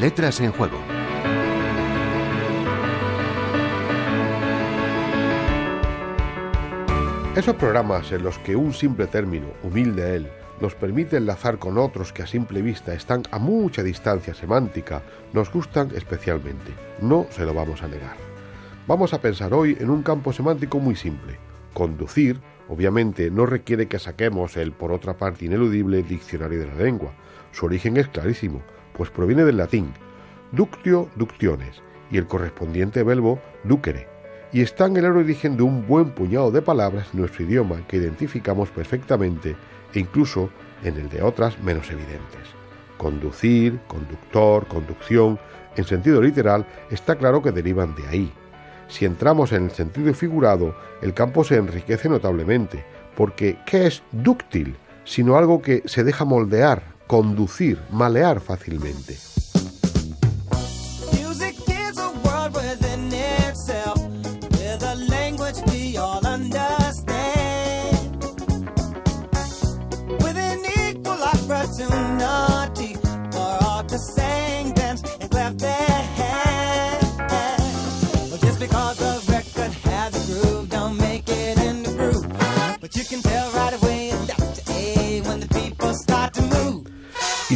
letras en juego. Esos programas en los que un simple término, humilde él, nos permite enlazar con otros que a simple vista están a mucha distancia semántica, nos gustan especialmente. No se lo vamos a negar. Vamos a pensar hoy en un campo semántico muy simple. Conducir, obviamente, no requiere que saquemos el, por otra parte, ineludible diccionario de la lengua. Su origen es clarísimo, pues proviene del latín ductio ductiones y el correspondiente verbo ducere, y está en el origen de un buen puñado de palabras en nuestro idioma que identificamos perfectamente e incluso en el de otras menos evidentes. Conducir, conductor, conducción, en sentido literal, está claro que derivan de ahí. Si entramos en el sentido figurado, el campo se enriquece notablemente, porque ¿qué es dúctil? Sino algo que se deja moldear, conducir, malear fácilmente.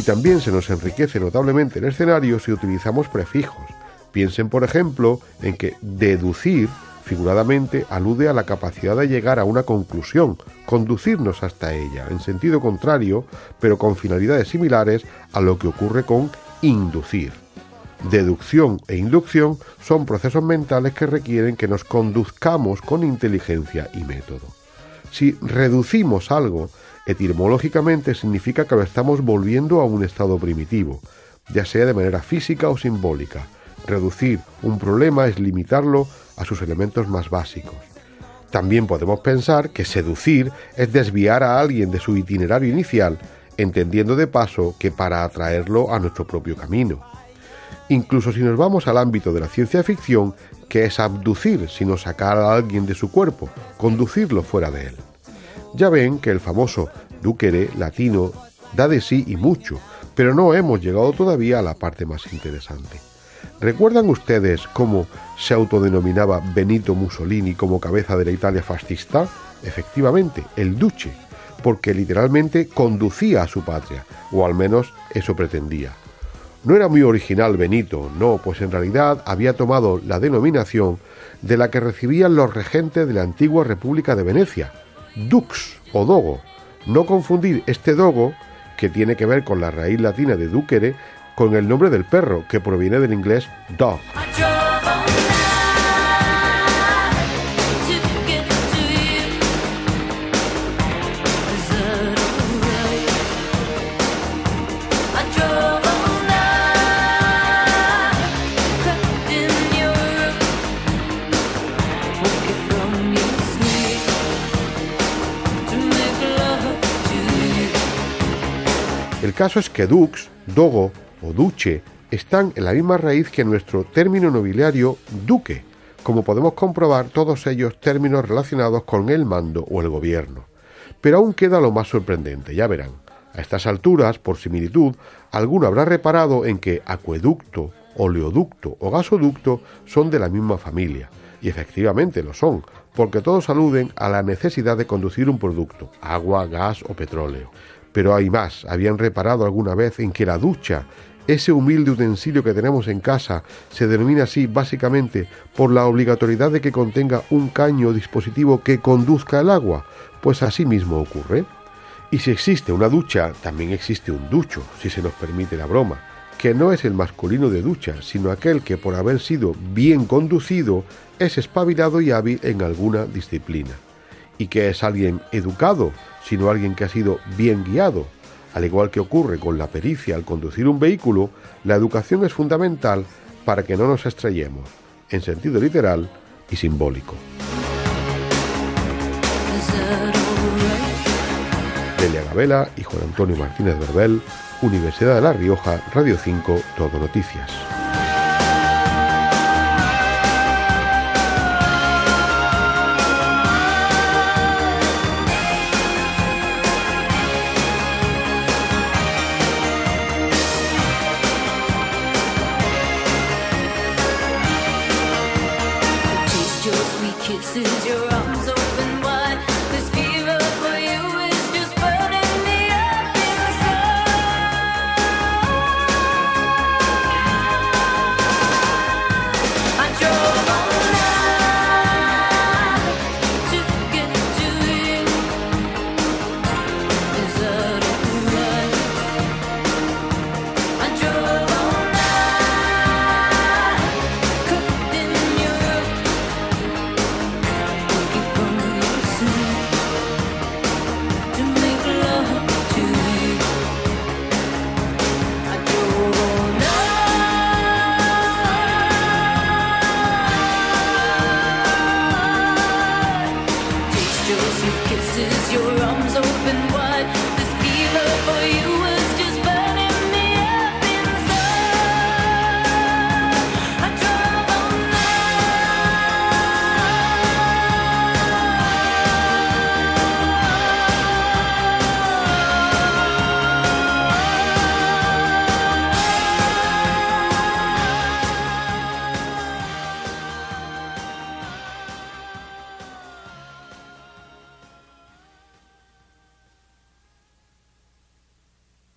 También se nos enriquece notablemente el escenario si utilizamos prefijos. Piensen, por ejemplo, en que deducir figuradamente alude a la capacidad de llegar a una conclusión, conducirnos hasta ella, en sentido contrario, pero con finalidades similares a lo que ocurre con inducir. Deducción e inducción son procesos mentales que requieren que nos conduzcamos con inteligencia y método. Si reducimos algo etimológicamente significa que lo estamos volviendo a un estado primitivo, ya sea de manera física o simbólica. Reducir un problema es limitarlo a sus elementos más básicos. También podemos pensar que seducir es desviar a alguien de su itinerario inicial, entendiendo de paso que para atraerlo a nuestro propio camino. Incluso si nos vamos al ámbito de la ciencia ficción, que es abducir, sino sacar a alguien de su cuerpo, conducirlo fuera de él. Ya ven que el famoso duquere latino da de sí y mucho, pero no hemos llegado todavía a la parte más interesante. ¿Recuerdan ustedes cómo se autodenominaba Benito Mussolini como cabeza de la Italia fascista? Efectivamente, el duce, porque literalmente conducía a su patria, o al menos eso pretendía. No era muy original Benito, no, pues en realidad había tomado la denominación de la que recibían los regentes de la antigua República de Venecia, dux o dogo. No confundir este dogo, que tiene que ver con la raíz latina de ducere, con el nombre del perro, que proviene del inglés dog. El caso es que dux, dogo o duce están en la misma raíz que nuestro término nobiliario duque, como podemos comprobar todos ellos términos relacionados con el mando o el gobierno. Pero aún queda lo más sorprendente, ya verán. A estas alturas, por similitud, alguno habrá reparado en que acueducto, oleoducto o gasoducto son de la misma familia, y efectivamente lo son, porque todos aluden a la necesidad de conducir un producto, agua, gas o petróleo. Pero hay más, habían reparado alguna vez en que la ducha, ese humilde utensilio que tenemos en casa, se denomina así básicamente por la obligatoriedad de que contenga un caño o dispositivo que conduzca el agua, pues así mismo ocurre. Y si existe una ducha, también existe un ducho, si se nos permite la broma, que no es el masculino de ducha, sino aquel que por haber sido bien conducido es espabilado y hábil en alguna disciplina, y que es alguien educado, sino alguien que ha sido bien guiado. Al igual que ocurre con la pericia al conducir un vehículo, la educación es fundamental para que no nos estrellemos, en sentido literal y simbólico. Delia Gabela y Juan Antonio Martínez Verbel, Universidad de La Rioja, Radio 5, Todo Noticias. kisses your